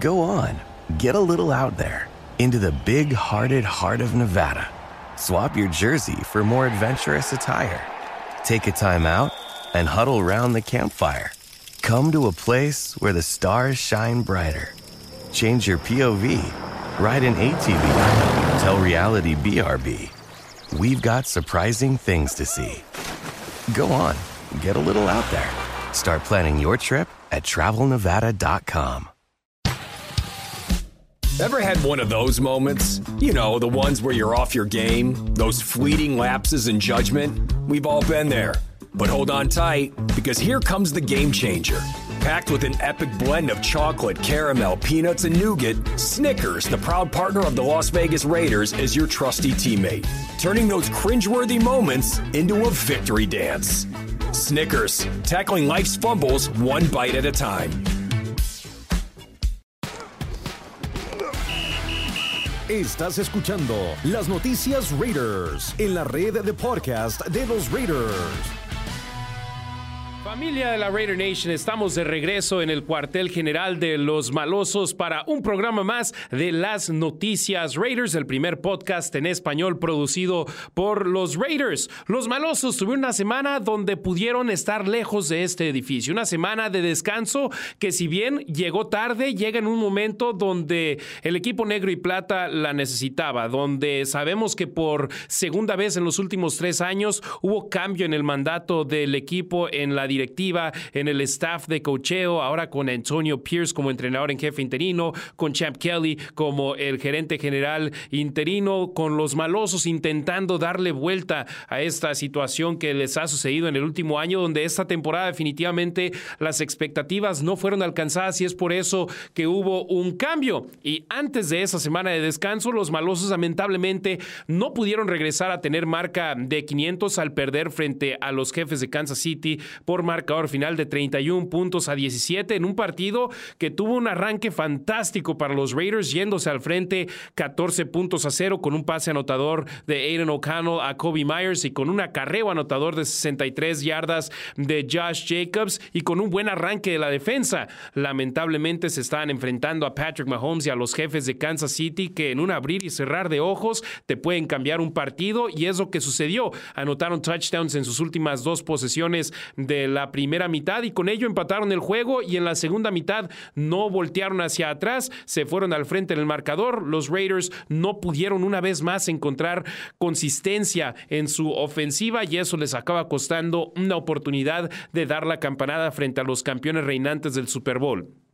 Go on, get a little out there into the big hearted heart of Nevada. Swap your jersey for more adventurous attire. Take a time out and huddle round the campfire. Come to a place where the stars shine brighter. Change your POV. Ride an ATV. Tell reality BRB. We've got surprising things to see. Go on, get a little out there. Start planning your trip at travelnevada.com. Ever had one of those moments? You know, the ones where you're off your game, those fleeting lapses in judgment? We've all been there. But hold on tight, because here comes the game changer. Packed with an epic blend of chocolate, caramel, peanuts, and nougat, Snickers, the proud partner of the Las Vegas Raiders, is your trusty teammate, turning those cringeworthy moments into a victory dance. Snickers, tackling life's fumbles one bite at a time. Estás escuchando las noticias Raiders en la red de podcast de los Raiders. Familia de la Raider Nation, estamos de regreso en el cuartel general de los malosos para un programa más de las noticias Raiders, el primer podcast en español producido por los Raiders. Los malosos tuvieron una semana donde pudieron estar lejos de este edificio, una semana de descanso que si bien llegó tarde, llega en un momento donde el equipo negro y plata la necesitaba, donde sabemos que por segunda vez en los últimos tres años hubo cambio en el mandato del equipo en la directiva, en el staff de cocheo, ahora con Antonio Pierce como entrenador en jefe interino, con Champ Kelly como el gerente general interino, con los malosos intentando darle vuelta a esta situación que les ha sucedido en el último año, donde esta temporada definitivamente las expectativas no fueron alcanzadas y es por eso que hubo un cambio. Y antes de esa semana de descanso, los malosos lamentablemente no pudieron regresar a tener marca de 500 al perder frente a los jefes de Kansas City por marcador final de 31 puntos a 17 en un partido que tuvo un arranque fantástico para los Raiders, yéndose al frente 14 puntos a cero con un pase anotador de Aiden O'Connell a Kobe Myers y con un acarreo anotador de 63 yardas de Josh Jacobs y con un buen arranque de la defensa. Lamentablemente se estaban enfrentando a Patrick Mahomes y a los jefes de Kansas City que en un abrir y cerrar de ojos te pueden cambiar un partido y es lo que sucedió. Anotaron touchdowns en sus últimas dos posesiones de la primera mitad y con ello empataron el juego y en la segunda mitad no voltearon hacia atrás, se fueron al frente en el marcador. Los Raiders no pudieron una vez más encontrar consistencia en su ofensiva y eso les acaba costando una oportunidad de dar la campanada frente a los campeones reinantes del Super Bowl.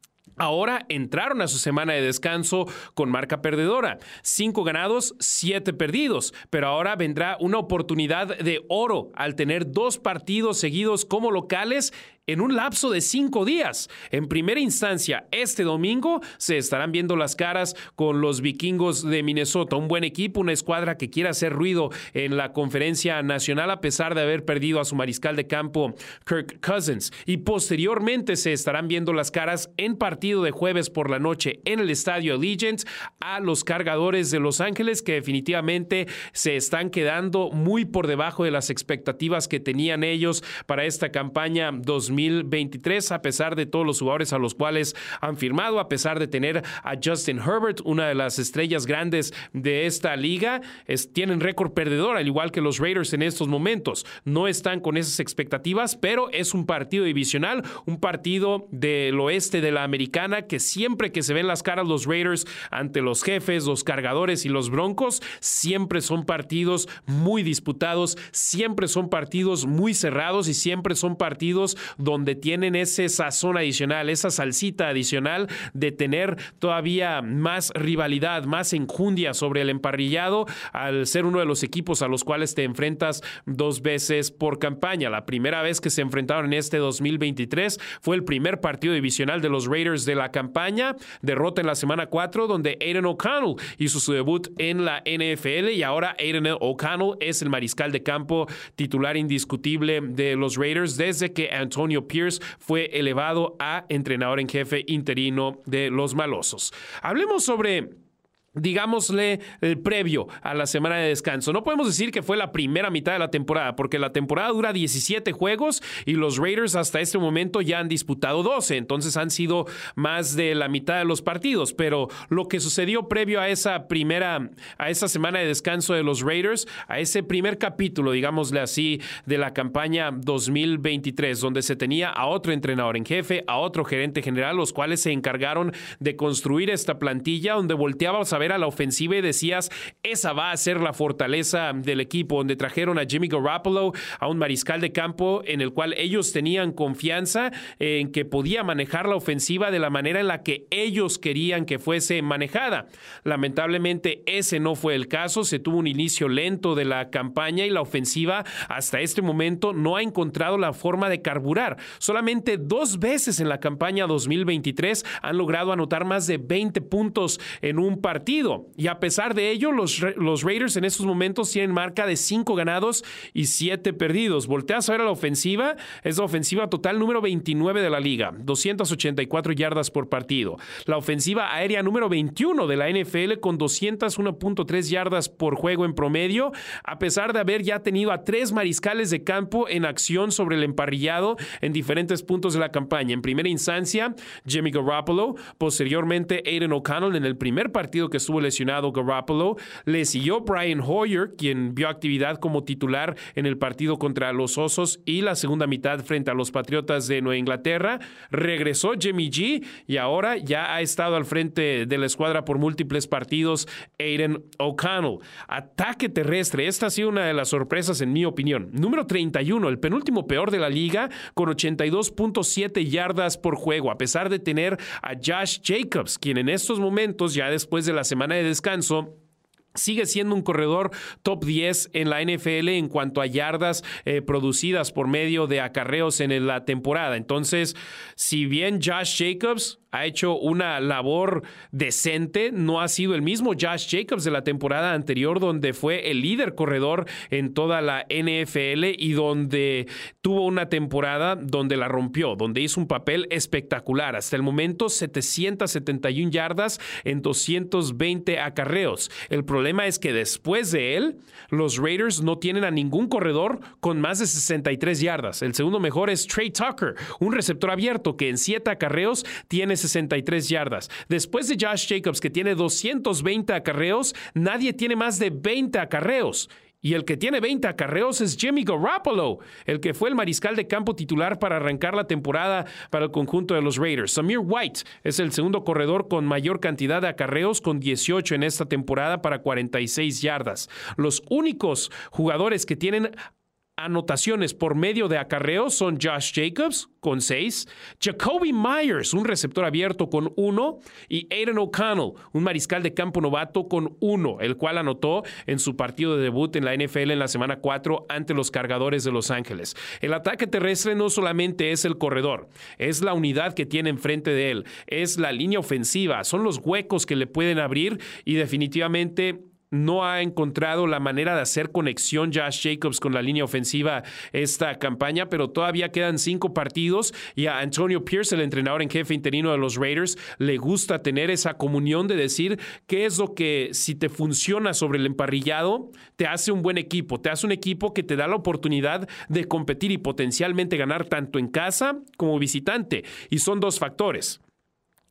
Ahora entraron a su semana de descanso con marca perdedora. Cinco ganados, siete perdidos. Pero ahora vendrá una oportunidad de oro al tener dos partidos seguidos como locales en un lapso de cinco días. En primera instancia, este domingo se estarán viendo las caras con los vikingos de Minnesota, un buen equipo, una escuadra que quiere hacer ruido en la conferencia nacional a pesar de haber perdido a su mariscal de campo Kirk Cousins. Y posteriormente se estarán viendo las caras en partido de jueves por la noche en el estadio Allegiant a los cargadores de Los Ángeles que definitivamente se están quedando muy por debajo de las expectativas que tenían ellos para esta campaña 2020 2023, a pesar de todos los jugadores a los cuales han firmado, a pesar de tener a Justin Herbert, una de las estrellas grandes de esta liga, tienen récord perdedor, al igual que los Raiders en estos momentos. No están con esas expectativas, pero es un partido divisional, un partido del oeste de la americana que siempre que se ven las caras los Raiders ante los jefes, los cargadores y los broncos, siempre son partidos muy disputados, siempre son partidos muy cerrados y siempre son partidos donde tienen ese sazón adicional, esa salsita adicional de tener todavía más rivalidad, más enjundia sobre el emparrillado al ser uno de los equipos a los cuales te enfrentas dos veces por campaña. La primera vez que se enfrentaron en este 2023 fue el primer partido divisional de los Raiders de la campaña, derrota en la semana 4 donde Aiden O'Connell hizo su debut en la NFL y ahora Aiden O'Connell es el mariscal de campo titular indiscutible de los Raiders desde que Antonio Pierce fue elevado a entrenador en jefe interino de los malosos. Hablemos sobre digámosle, el previo a la semana de descanso. No podemos decir que fue la primera mitad de la temporada, porque la temporada dura 17 juegos y los Raiders hasta este momento ya han disputado 12, entonces han sido más de la mitad de los partidos, pero lo que sucedió previo a esa primera, a esa semana de descanso de los Raiders, a ese primer capítulo, digámosle así, de la campaña 2023, donde se tenía a otro entrenador en jefe, a otro gerente general, los cuales se encargaron de construir esta plantilla, donde volteábamos a ver a la ofensiva y decías, esa va a ser la fortaleza del equipo, donde trajeron a Jimmy Garoppolo, a un mariscal de campo en el cual ellos tenían confianza en que podía manejar la ofensiva de la manera en la que ellos querían que fuese manejada. Lamentablemente ese no fue el caso, se tuvo un inicio lento de la campaña y la ofensiva hasta este momento no ha encontrado la forma de carburar. Solamente dos veces en la campaña 2023 han logrado anotar más de 20 puntos en un partido y a pesar de ello, los, los Raiders en estos momentos tienen marca de 5 ganados y 7 perdidos. Volteas a ver a la ofensiva, es la ofensiva total número 29 de la liga, 284 yardas por partido. La ofensiva aérea número 21 de la NFL con 201.3 yardas por juego en promedio, a pesar de haber ya tenido a tres mariscales de campo en acción sobre el emparrillado en diferentes puntos de la campaña. En primera instancia, Jimmy Garoppolo, posteriormente Aiden O'Connell en el primer partido que estuvo lesionado Garoppolo. Le siguió Brian Hoyer, quien vio actividad como titular en el partido contra los Osos y la segunda mitad frente a los Patriotas de Nueva Inglaterra. Regresó Jimmy G y ahora ya ha estado al frente de la escuadra por múltiples partidos Aiden O'Connell. Ataque terrestre, esta ha sido una de las sorpresas en mi opinión. Número 31, el penúltimo peor de la liga con 82.7 yardas por juego, a pesar de tener a Josh Jacobs, quien en estos momentos, ya después de la semana de descanso, Sigue siendo un corredor top 10 en la NFL en cuanto a yardas eh, producidas por medio de acarreos en la temporada. Entonces, si bien Josh Jacobs ha hecho una labor decente. No ha sido el mismo Josh Jacobs de la temporada anterior, donde fue el líder corredor en toda la NFL y donde tuvo una temporada donde la rompió, donde hizo un papel espectacular. Hasta el momento, 771 yardas en 220 acarreos. El problema es que después de él, los Raiders no tienen a ningún corredor con más de 63 yardas. El segundo mejor es Trey Tucker, un receptor abierto que en 7 acarreos tiene 63 yardas. Después de Josh Jacobs, que tiene 220 acarreos, nadie tiene más de 20 acarreos. Y el que tiene 20 acarreos es Jimmy Garoppolo, el que fue el mariscal de campo titular para arrancar la temporada para el conjunto de los Raiders. Samir White es el segundo corredor con mayor cantidad de acarreos, con 18 en esta temporada para 46 yardas. Los únicos jugadores que tienen anotaciones por medio de acarreos son Josh Jacobs con 6, Jacoby Myers, un receptor abierto con 1, y Aiden O'Connell, un mariscal de campo novato con 1, el cual anotó en su partido de debut en la NFL en la semana 4 ante los cargadores de Los Ángeles. El ataque terrestre no solamente es el corredor, es la unidad que tiene enfrente de él, es la línea ofensiva, son los huecos que le pueden abrir y definitivamente no ha encontrado la manera de hacer conexión Josh Jacobs con la línea ofensiva esta campaña, pero todavía quedan cinco partidos y a Antonio Pierce, el entrenador en jefe interino de los Raiders, le gusta tener esa comunión de decir qué es lo que si te funciona sobre el emparrillado, te hace un buen equipo, te hace un equipo que te da la oportunidad de competir y potencialmente ganar tanto en casa como visitante. Y son dos factores,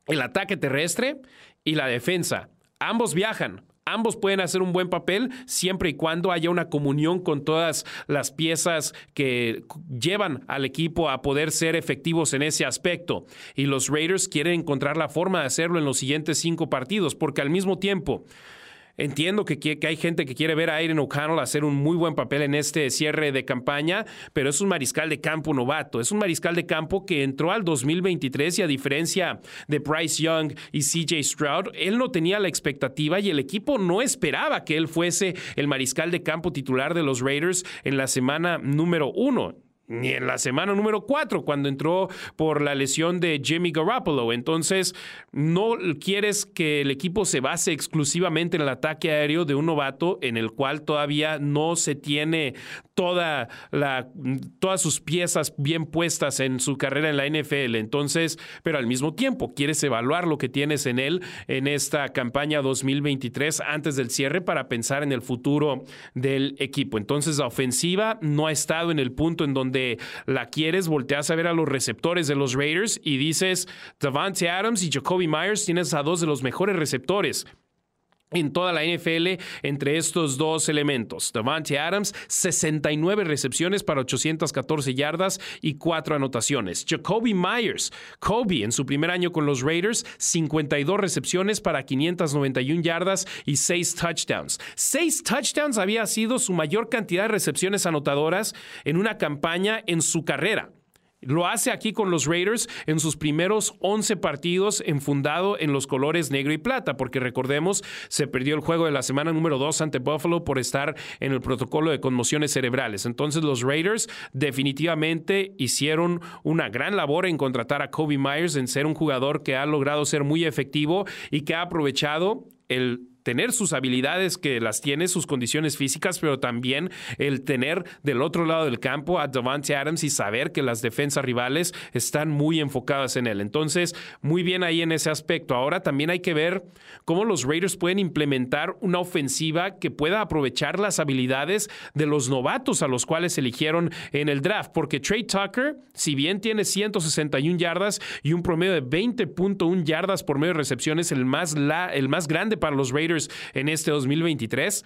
el ataque terrestre y la defensa. Ambos viajan. Ambos pueden hacer un buen papel siempre y cuando haya una comunión con todas las piezas que llevan al equipo a poder ser efectivos en ese aspecto. Y los Raiders quieren encontrar la forma de hacerlo en los siguientes cinco partidos, porque al mismo tiempo Entiendo que, hay gente que quiere ver a Aiden O'Connell hacer un muy buen papel en este cierre de campaña, pero es un mariscal de campo novato. Es un mariscal de campo que entró al 2023 y a diferencia de Bryce Young y CJ Stroud, él no tenía la expectativa y el equipo no esperaba que él fuese el mariscal de campo titular de los Raiders en la semana número uno. Ni en la semana número 4 cuando entró por la lesión de Jimmy Garoppolo. Entonces, no quieres que el equipo se base exclusivamente en el ataque aéreo de un novato en el cual todavía no se tiene toda la, todas sus piezas bien puestas en su carrera en la NFL. Entonces, pero al mismo tiempo quieres evaluar lo que tienes en él en esta campaña 2023 antes del cierre para pensar en el futuro del equipo. Entonces, la ofensiva no ha estado en el punto en donde la quieres, volteas a ver a los receptores de los Raiders y dices, Davante Adams y Jacoby Myers tienes a dos de los mejores receptores en toda la NFL entre estos dos elementos. Davante Adams, 69 recepciones para 814 yardas y 4 anotaciones. Jacoby Myers, Kobe en su primer año con los Raiders, 52 recepciones para 591 yardas y 6 touchdowns. 6 touchdowns había sido su mayor cantidad de recepciones anotadoras en una campaña en su carrera. Lo hace aquí con los Raiders en sus primeros 11 partidos enfundado en los colores negro y plata, porque recordemos, se perdió el juego de la semana número 2 ante Buffalo por estar en el protocolo de conmociones cerebrales. Entonces los Raiders definitivamente hicieron una gran labor en contratar a Kobe Myers, en ser un jugador que ha logrado ser muy efectivo y que ha aprovechado el tener sus habilidades que las tiene, sus condiciones físicas, pero también el tener del otro lado del campo a Davante Adams y saber que las defensas rivales están muy enfocadas en él. Entonces, muy bien ahí en ese aspecto. Ahora también hay que ver cómo los Raiders pueden implementar una ofensiva que pueda aprovechar las habilidades de los novatos a los cuales eligieron en el draft, porque Trey Tucker, si bien tiene 161 yardas y un promedio de 20.1 yardas por medio de recepciones, el más, la, el más grande para los Raiders, en este 2023.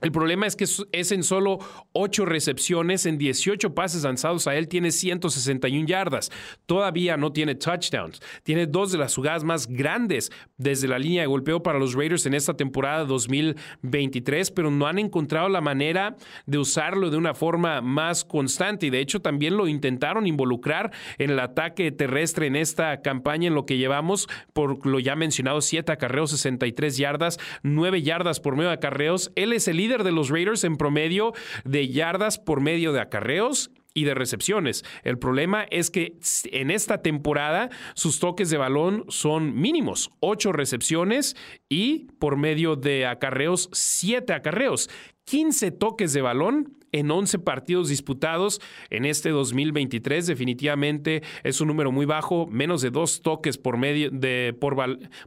El problema es que es en solo 8 recepciones, en 18 pases lanzados a él tiene 161 yardas. Todavía no tiene touchdowns. Tiene dos de las jugadas más grandes desde la línea de golpeo para los Raiders en esta temporada 2023, pero no han encontrado la manera de usarlo de una forma más constante. Y de hecho también lo intentaron involucrar en el ataque terrestre en esta campaña en lo que llevamos, por lo ya mencionado, 7 acarreos, 63 yardas, 9 yardas por medio de acarreos. Él es el líder de los Raiders en promedio de yardas por medio de acarreos y de recepciones. El problema es que en esta temporada sus toques de balón son mínimos, ocho recepciones y por medio de acarreos, siete acarreos. 15 toques de balón en 11 partidos disputados en este 2023. Definitivamente es un número muy bajo, menos de dos toques por, medio de, por,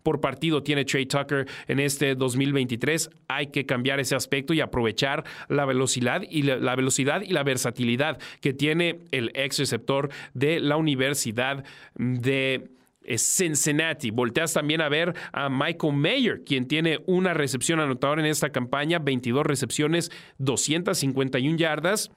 por partido tiene Trey Tucker en este 2023. Hay que cambiar ese aspecto y aprovechar la velocidad y la, la velocidad y la versatilidad que tiene el ex receptor de la Universidad de Cincinnati. Volteas también a ver a Michael Mayer, quien tiene una recepción anotadora en esta campaña, 22 recepciones, 251 yardas.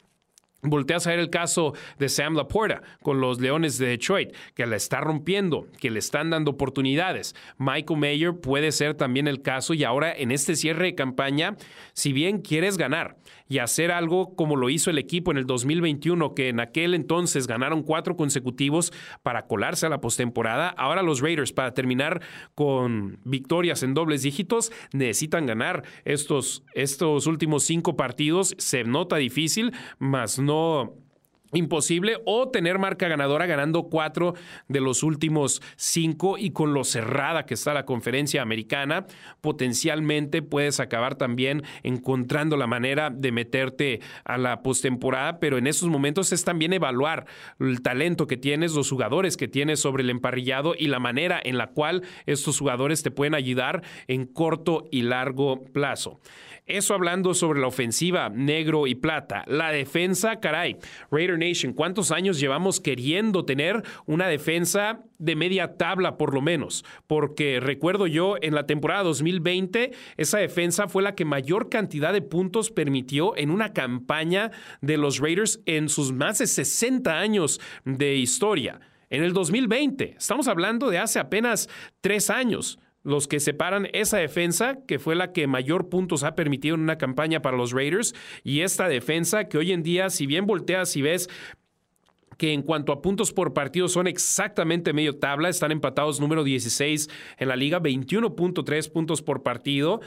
Volteas a ver el caso de Sam Laporta con los Leones de Detroit, que la está rompiendo, que le están dando oportunidades. Michael Mayer puede ser también el caso y ahora en este cierre de campaña, si bien quieres ganar y hacer algo como lo hizo el equipo en el 2021, que en aquel entonces ganaron cuatro consecutivos para colarse a la postemporada, ahora los Raiders para terminar con victorias en dobles dígitos necesitan ganar estos, estos últimos cinco partidos. Se nota difícil, más no no imposible o tener marca ganadora ganando cuatro de los últimos cinco y con lo cerrada que está la conferencia americana, potencialmente puedes acabar también encontrando la manera de meterte a la postemporada, pero en esos momentos es también evaluar el talento que tienes, los jugadores que tienes sobre el emparrillado y la manera en la cual estos jugadores te pueden ayudar en corto y largo plazo. Eso hablando sobre la ofensiva negro y plata. La defensa, caray. Raider Nation, ¿cuántos años llevamos queriendo tener una defensa de media tabla por lo menos? Porque recuerdo yo en la temporada 2020, esa defensa fue la que mayor cantidad de puntos permitió en una campaña de los Raiders en sus más de 60 años de historia. En el 2020, estamos hablando de hace apenas tres años los que separan esa defensa, que fue la que mayor puntos ha permitido en una campaña para los Raiders, y esta defensa que hoy en día, si bien volteas y ves que en cuanto a puntos por partido son exactamente medio tabla, están empatados número 16 en la liga, 21.3 puntos por partido.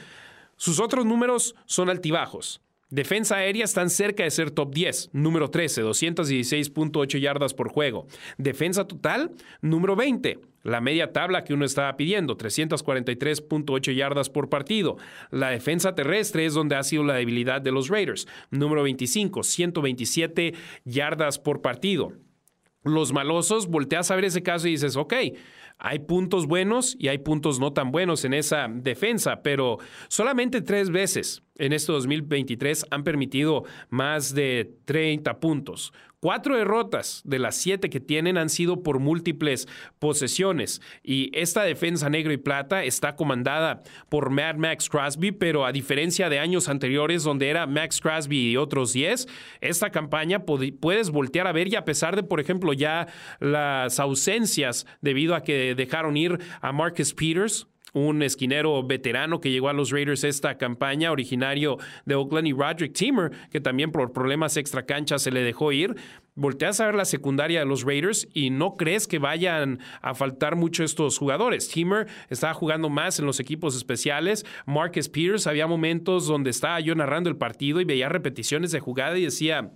Sus otros números son altibajos. Defensa aérea están cerca de ser top 10. Número 13, 216.8 yardas por juego. Defensa total, número 20. La media tabla que uno estaba pidiendo, 343.8 yardas por partido. La defensa terrestre es donde ha sido la debilidad de los Raiders. Número 25, 127 yardas por partido. Los malosos, volteas a ver ese caso y dices, ok, hay puntos buenos y hay puntos no tan buenos en esa defensa, pero solamente tres veces en este 2023 han permitido más de 30 puntos. Cuatro derrotas de las siete que tienen han sido por múltiples posesiones. Y esta defensa negro y plata está comandada por Mad Max Crosby, pero a diferencia de años anteriores donde era Max Crosby y otros 10, esta campaña puedes voltear a ver y a pesar de, por ejemplo, ya las ausencias debido a que dejaron ir a Marcus Peters, un esquinero veterano que llegó a los Raiders esta campaña, originario de Oakland, y Roderick Timmer, que también por problemas extra cancha se le dejó ir. Volteas a ver la secundaria de los Raiders y no crees que vayan a faltar mucho estos jugadores. Timmer estaba jugando más en los equipos especiales. Marcus Peters, había momentos donde estaba yo narrando el partido y veía repeticiones de jugada y decía,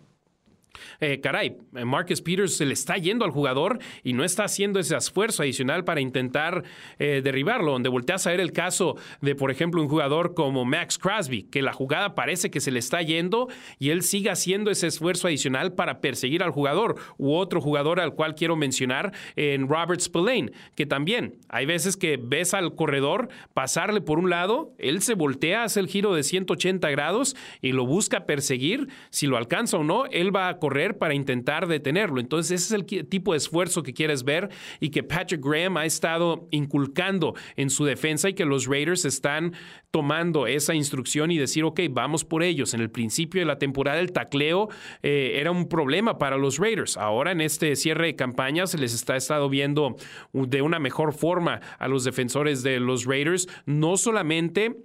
eh, caray, Marcus Peters se le está yendo al jugador y no está haciendo ese esfuerzo adicional para intentar eh, derribarlo, donde volteas a ver el caso de, por ejemplo, un jugador como Max Crosby, que la jugada parece que se le está yendo y él sigue haciendo ese esfuerzo adicional para perseguir al jugador, u otro jugador al cual quiero mencionar en Robert Spillane, que también hay veces que ves al corredor pasarle por un lado, él se voltea, hace el giro de 180 grados y lo busca perseguir, si lo alcanza o no, él va a para intentar detenerlo. Entonces, ese es el tipo de esfuerzo que quieres ver y que Patrick Graham ha estado inculcando en su defensa y que los Raiders están tomando esa instrucción y decir, ok, vamos por ellos. En el principio de la temporada el tacleo eh, era un problema para los Raiders. Ahora en este cierre de campaña se les está estado viendo de una mejor forma a los defensores de los Raiders, no solamente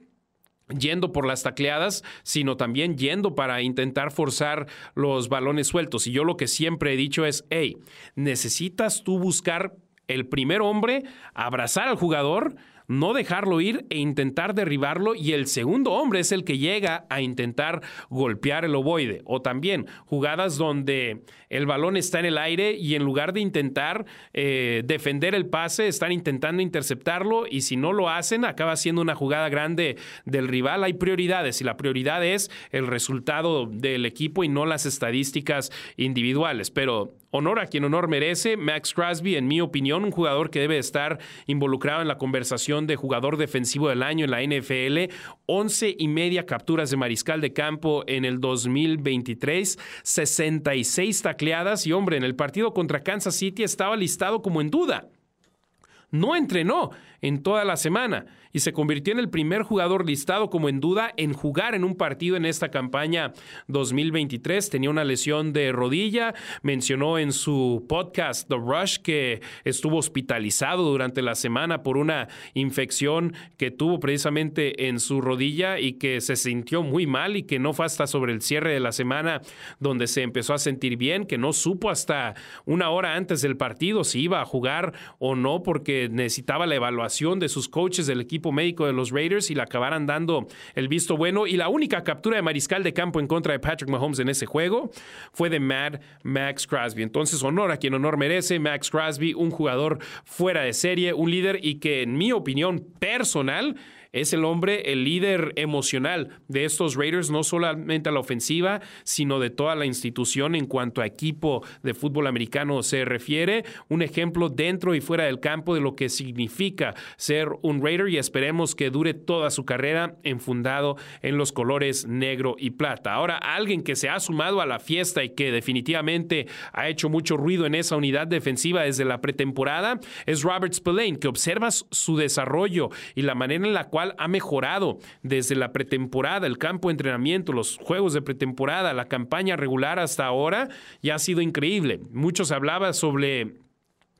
yendo por las tacleadas, sino también yendo para intentar forzar los balones sueltos. Y yo lo que siempre he dicho es, hey, necesitas tú buscar el primer hombre, abrazar al jugador, no dejarlo ir e intentar derribarlo y el segundo hombre es el que llega a intentar golpear el ovoide. O también jugadas donde el balón está en el aire y en lugar de intentar eh, defender el pase, están intentando interceptarlo y si no lo hacen, acaba siendo una jugada grande del rival. Hay prioridades y la prioridad es el resultado del equipo y no las estadísticas individuales. Pero honor a quien honor merece. Max Crosby, en mi opinión, un jugador que debe estar involucrado en la conversación de jugador defensivo del año en la NFL. 11 y media capturas de mariscal de campo en el 2023, 66 tacleadas y hombre, en el partido contra Kansas City estaba listado como en duda. No entrenó en toda la semana y se convirtió en el primer jugador listado como en duda en jugar en un partido en esta campaña 2023. Tenía una lesión de rodilla, mencionó en su podcast The Rush que estuvo hospitalizado durante la semana por una infección que tuvo precisamente en su rodilla y que se sintió muy mal y que no fue hasta sobre el cierre de la semana donde se empezó a sentir bien, que no supo hasta una hora antes del partido si iba a jugar o no porque necesitaba la evaluación de sus coaches del equipo médico de los Raiders y le acabaran dando el visto bueno. Y la única captura de mariscal de campo en contra de Patrick Mahomes en ese juego fue de Mad Max Crosby. Entonces, honor a quien honor merece. Max Crosby, un jugador fuera de serie, un líder y que en mi opinión personal es el hombre, el líder emocional de estos Raiders, no solamente a la ofensiva, sino de toda la institución en cuanto a equipo de fútbol americano se refiere. Un ejemplo dentro y fuera del campo de lo que significa ser un Raider y esperemos que dure toda su carrera enfundado en los colores negro y plata. Ahora, alguien que se ha sumado a la fiesta y que definitivamente ha hecho mucho ruido en esa unidad defensiva desde la pretemporada es Robert Spillane, que observas su desarrollo y la manera en la cual ha mejorado desde la pretemporada, el campo de entrenamiento, los juegos de pretemporada, la campaña regular hasta ahora, ya ha sido increíble. Muchos hablaban sobre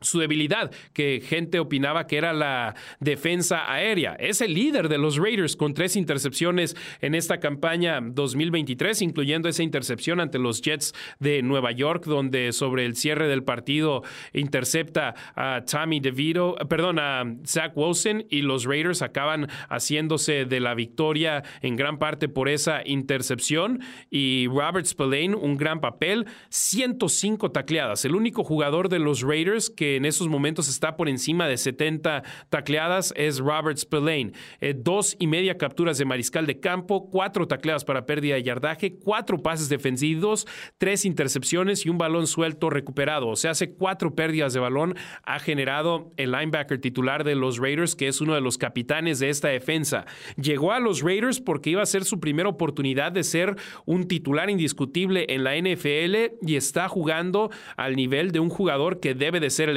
su debilidad, que gente opinaba que era la defensa aérea. Es el líder de los Raiders con tres intercepciones en esta campaña 2023, incluyendo esa intercepción ante los Jets de Nueva York, donde sobre el cierre del partido intercepta a Tommy DeVito, perdón, a Zach Wilson y los Raiders acaban haciéndose de la victoria en gran parte por esa intercepción y Robert Spillane, un gran papel, 105 tacleadas, el único jugador de los Raiders que en esos momentos está por encima de 70 tacleadas es Robert Spillane. Eh, dos y media capturas de mariscal de campo, cuatro tacleadas para pérdida de yardaje, cuatro pases defensivos, tres intercepciones y un balón suelto recuperado. O sea, hace cuatro pérdidas de balón ha generado el linebacker titular de los Raiders, que es uno de los capitanes de esta defensa. Llegó a los Raiders porque iba a ser su primera oportunidad de ser un titular indiscutible en la NFL y está jugando al nivel de un jugador que debe de ser el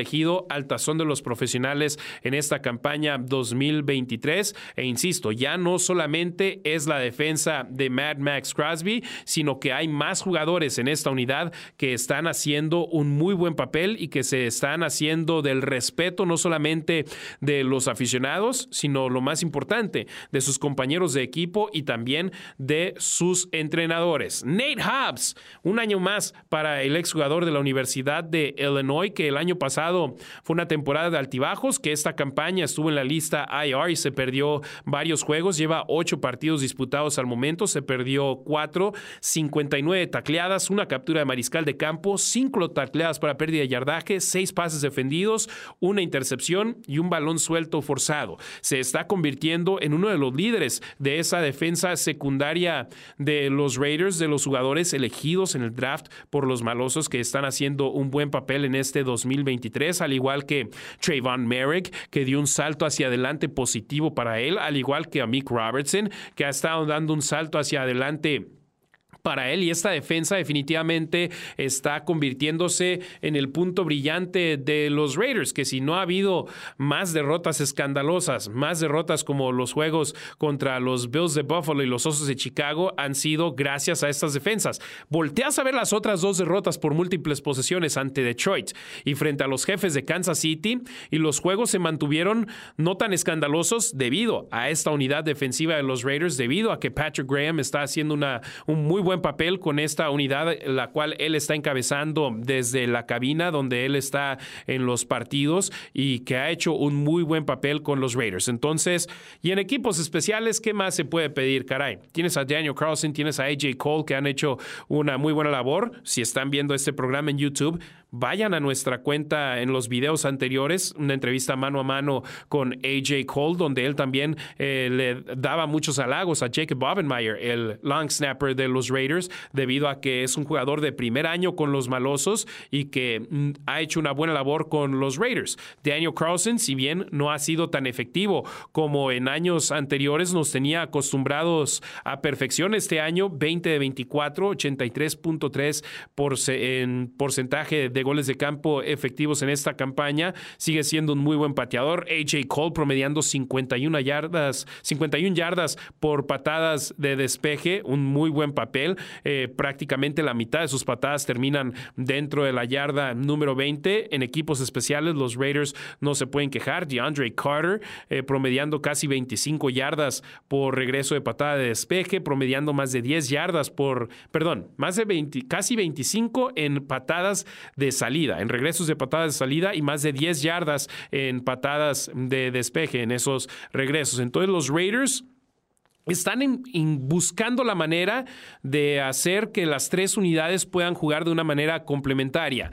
al tazón de los profesionales en esta campaña 2023. E insisto, ya no solamente es la defensa de Mad Max Crosby, sino que hay más jugadores en esta unidad que están haciendo un muy buen papel y que se están haciendo del respeto no solamente de los aficionados, sino lo más importante, de sus compañeros de equipo y también de sus entrenadores. Nate Hobbs, un año más para el exjugador de la Universidad de Illinois, que el año pasado fue una temporada de altibajos, que esta campaña estuvo en la lista IR y se perdió varios juegos. Lleva ocho partidos disputados al momento, se perdió cuatro, 59 tacleadas, una captura de mariscal de campo, cinco tacleadas para pérdida de yardaje, seis pases defendidos, una intercepción y un balón suelto forzado. Se está convirtiendo en uno de los líderes de esa defensa secundaria de los Raiders, de los jugadores elegidos en el draft por los malosos que están haciendo un buen papel en este 2023 al igual que Trayvon Merrick, que dio un salto hacia adelante positivo para él, al igual que a Mick Robertson, que ha estado dando un salto hacia adelante para él y esta defensa definitivamente está convirtiéndose en el punto brillante de los Raiders, que si no ha habido más derrotas escandalosas, más derrotas como los juegos contra los Bills de Buffalo y los Osos de Chicago han sido gracias a estas defensas. Volteas a ver las otras dos derrotas por múltiples posesiones ante Detroit y frente a los jefes de Kansas City y los juegos se mantuvieron no tan escandalosos debido a esta unidad defensiva de los Raiders, debido a que Patrick Graham está haciendo una, un muy buen papel con esta unidad, la cual él está encabezando desde la cabina donde él está en los partidos y que ha hecho un muy buen papel con los Raiders. Entonces, y en equipos especiales, ¿qué más se puede pedir, caray? Tienes a Daniel Carlson, tienes a AJ Cole que han hecho una muy buena labor. Si están viendo este programa en YouTube, vayan a nuestra cuenta en los videos anteriores, una entrevista mano a mano con AJ Cole, donde él también eh, le daba muchos halagos a Jacob Bobenmeyer, el long snapper de los Raiders, debido a que es un jugador de primer año con los malosos y que mm, ha hecho una buena labor con los Raiders. Daniel Carlson, si bien no ha sido tan efectivo como en años anteriores, nos tenía acostumbrados a perfección este año, 20 de 24, 83.3 por, en porcentaje de goles de campo efectivos en esta campaña. Sigue siendo un muy buen pateador. AJ Cole promediando 51 yardas, 51 yardas por patadas de despeje, un muy buen papel. Eh, prácticamente la mitad de sus patadas terminan dentro de la yarda número 20. En equipos especiales, los Raiders no se pueden quejar. DeAndre Carter eh, promediando casi 25 yardas por regreso de patada de despeje, promediando más de 10 yardas por, perdón, más de 20, casi 25 en patadas de salida, en regresos de patadas de salida y más de 10 yardas en patadas de despeje en esos regresos. Entonces los Raiders están buscando la manera de hacer que las tres unidades puedan jugar de una manera complementaria.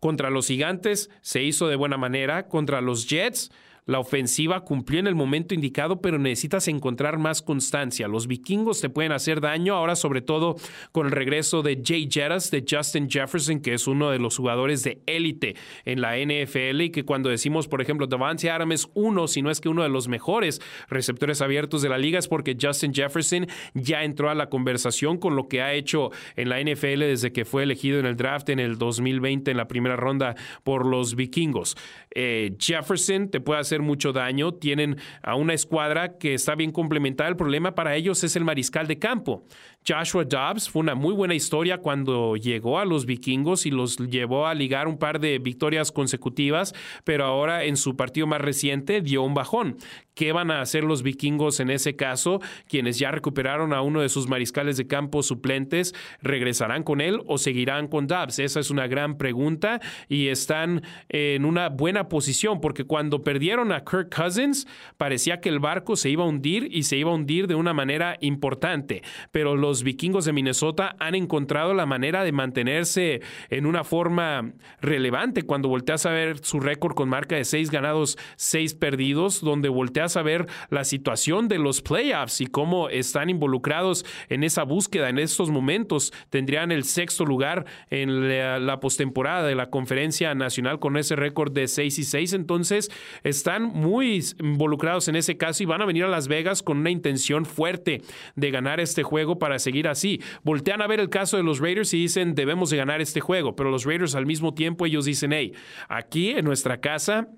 Contra los gigantes se hizo de buena manera, contra los Jets la ofensiva cumplió en el momento indicado, pero necesitas encontrar más constancia. Los vikingos te pueden hacer daño, ahora sobre todo con el regreso de Jay Jettas, de Justin Jefferson, que es uno de los jugadores de élite en la NFL y que cuando decimos, por ejemplo, Devante Adams es uno, si no es que uno de los mejores receptores abiertos de la liga, es porque Justin Jefferson ya entró a la conversación con lo que ha hecho en la NFL desde que fue elegido en el draft en el 2020 en la primera ronda por los vikingos. Eh, Jefferson te puede hacer mucho daño. Tienen a una escuadra que está bien complementada. El problema para ellos es el mariscal de campo. Joshua Dobbs fue una muy buena historia cuando llegó a los vikingos y los llevó a ligar un par de victorias consecutivas, pero ahora en su partido más reciente dio un bajón. ¿Qué van a hacer los vikingos en ese caso? Quienes ya recuperaron a uno de sus mariscales de campo suplentes, ¿regresarán con él o seguirán con Dobbs? Esa es una gran pregunta y están en una buena posición porque cuando perdieron a Kirk Cousins parecía que el barco se iba a hundir y se iba a hundir de una manera importante, pero los vikingos de Minnesota han encontrado la manera de mantenerse en una forma relevante cuando volteas a ver su récord con marca de seis ganados, seis perdidos, donde volteas a ver la situación de los playoffs y cómo están involucrados en esa búsqueda en estos momentos. Tendrían el sexto lugar en la, postemporada de la conferencia nacional con ese récord de seis y seis. Entonces están muy involucrados en ese caso y van a venir a Las Vegas con una intención fuerte de ganar este juego para seguir así. Voltean a ver el caso de los Raiders y dicen, debemos de ganar este juego, pero los Raiders al mismo tiempo ellos dicen, hey, aquí en nuestra casa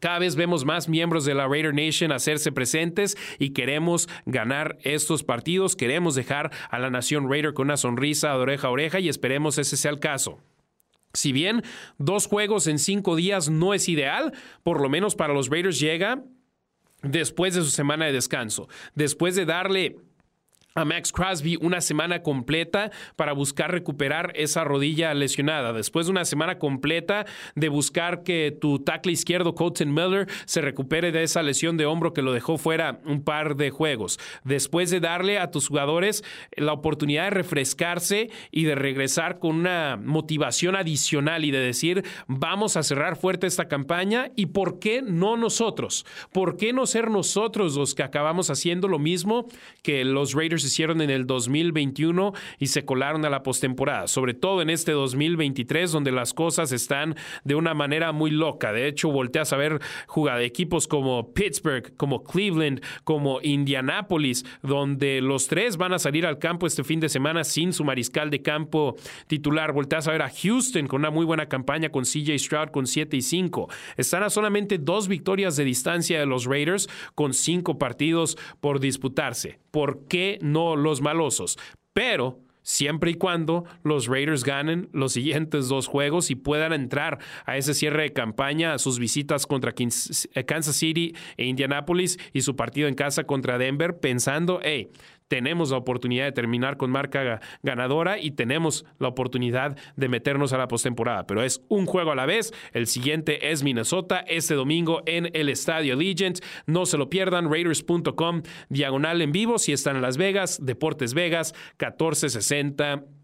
cada vez vemos más miembros de la Raider Nation hacerse presentes y queremos ganar estos partidos, queremos dejar a la nación Raider con una sonrisa de oreja a oreja y esperemos ese sea el caso. Si bien dos juegos en cinco días no es ideal, por lo menos para los Raiders llega después de su semana de descanso, después de darle a Max Crosby una semana completa para buscar recuperar esa rodilla lesionada. Después de una semana completa de buscar que tu tackle izquierdo, Colton Miller, se recupere de esa lesión de hombro que lo dejó fuera un par de juegos. Después de darle a tus jugadores la oportunidad de refrescarse y de regresar con una motivación adicional y de decir, vamos a cerrar fuerte esta campaña y por qué no nosotros? ¿Por qué no ser nosotros los que acabamos haciendo lo mismo que los Raiders hicieron en el 2021 y se colaron a la postemporada, sobre todo en este 2023 donde las cosas están de una manera muy loca. De hecho, volteas a ver de equipos como Pittsburgh, como Cleveland, como Indianapolis, donde los tres van a salir al campo este fin de semana sin su mariscal de campo titular. Volteas a ver a Houston con una muy buena campaña con CJ Stroud con 7 y 5. Están a solamente dos victorias de distancia de los Raiders con cinco partidos por disputarse. ¿Por qué no los malosos? Pero siempre y cuando los Raiders ganen los siguientes dos juegos y puedan entrar a ese cierre de campaña, a sus visitas contra eh, Kansas City e Indianapolis y su partido en casa contra Denver, pensando, hey, tenemos la oportunidad de terminar con marca ganadora y tenemos la oportunidad de meternos a la postemporada. Pero es un juego a la vez. El siguiente es Minnesota este domingo en el Estadio Legend. No se lo pierdan. Raiders.com diagonal en vivo si están en Las Vegas. Deportes Vegas 1460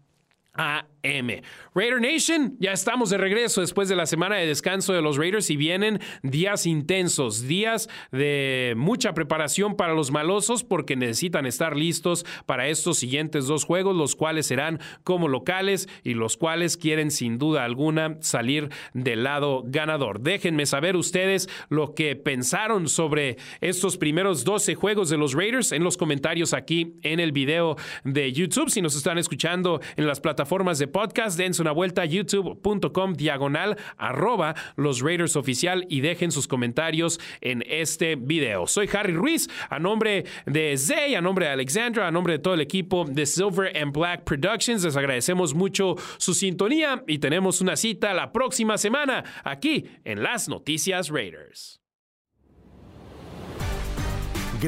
AM. Raider Nation, ya estamos de regreso después de la semana de descanso de los Raiders y vienen días intensos, días de mucha preparación para los malosos porque necesitan estar listos para estos siguientes dos juegos, los cuales serán como locales y los cuales quieren sin duda alguna salir del lado ganador. Déjenme saber ustedes lo que pensaron sobre estos primeros 12 juegos de los Raiders en los comentarios aquí en el video de YouTube. Si nos están escuchando en las plataformas de podcast, dense una vuelta a youtube.com diagonal arroba los Raiders oficial y dejen sus comentarios en este video. Soy Harry Ruiz, a nombre de Zay, a nombre de Alexandra, a nombre de todo el equipo de Silver and Black Productions, les agradecemos mucho su sintonía y tenemos una cita la próxima semana aquí en las Noticias Raiders.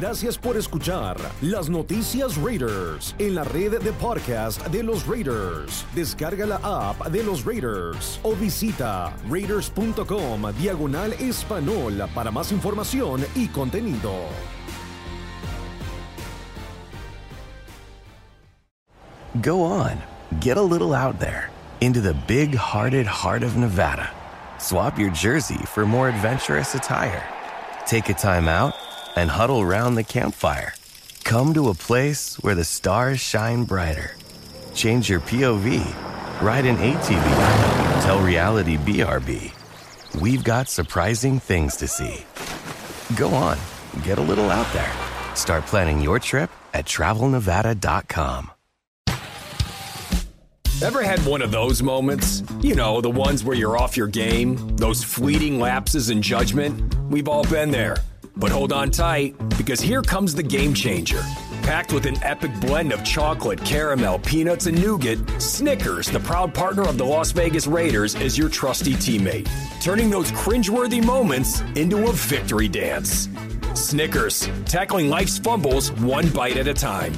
Gracias por escuchar las noticias Raiders en la red de podcast de los Raiders. Descarga la app de los Raiders o visita raiders.com diagonal español para más información y contenido. Go on, get a little out there into the big hearted heart of Nevada. Swap your jersey for more adventurous attire. Take a time out and huddle round the campfire. Come to a place where the stars shine brighter. Change your POV. Ride an ATV. Tell reality BRB. We've got surprising things to see. Go on, get a little out there. Start planning your trip at travelnevada.com. Ever had one of those moments? You know, the ones where you're off your game, those fleeting lapses in judgment? We've all been there. But hold on tight, because here comes the game changer. Packed with an epic blend of chocolate, caramel, peanuts, and nougat, Snickers, the proud partner of the Las Vegas Raiders, is your trusty teammate, turning those cringeworthy moments into a victory dance. Snickers, tackling life's fumbles one bite at a time.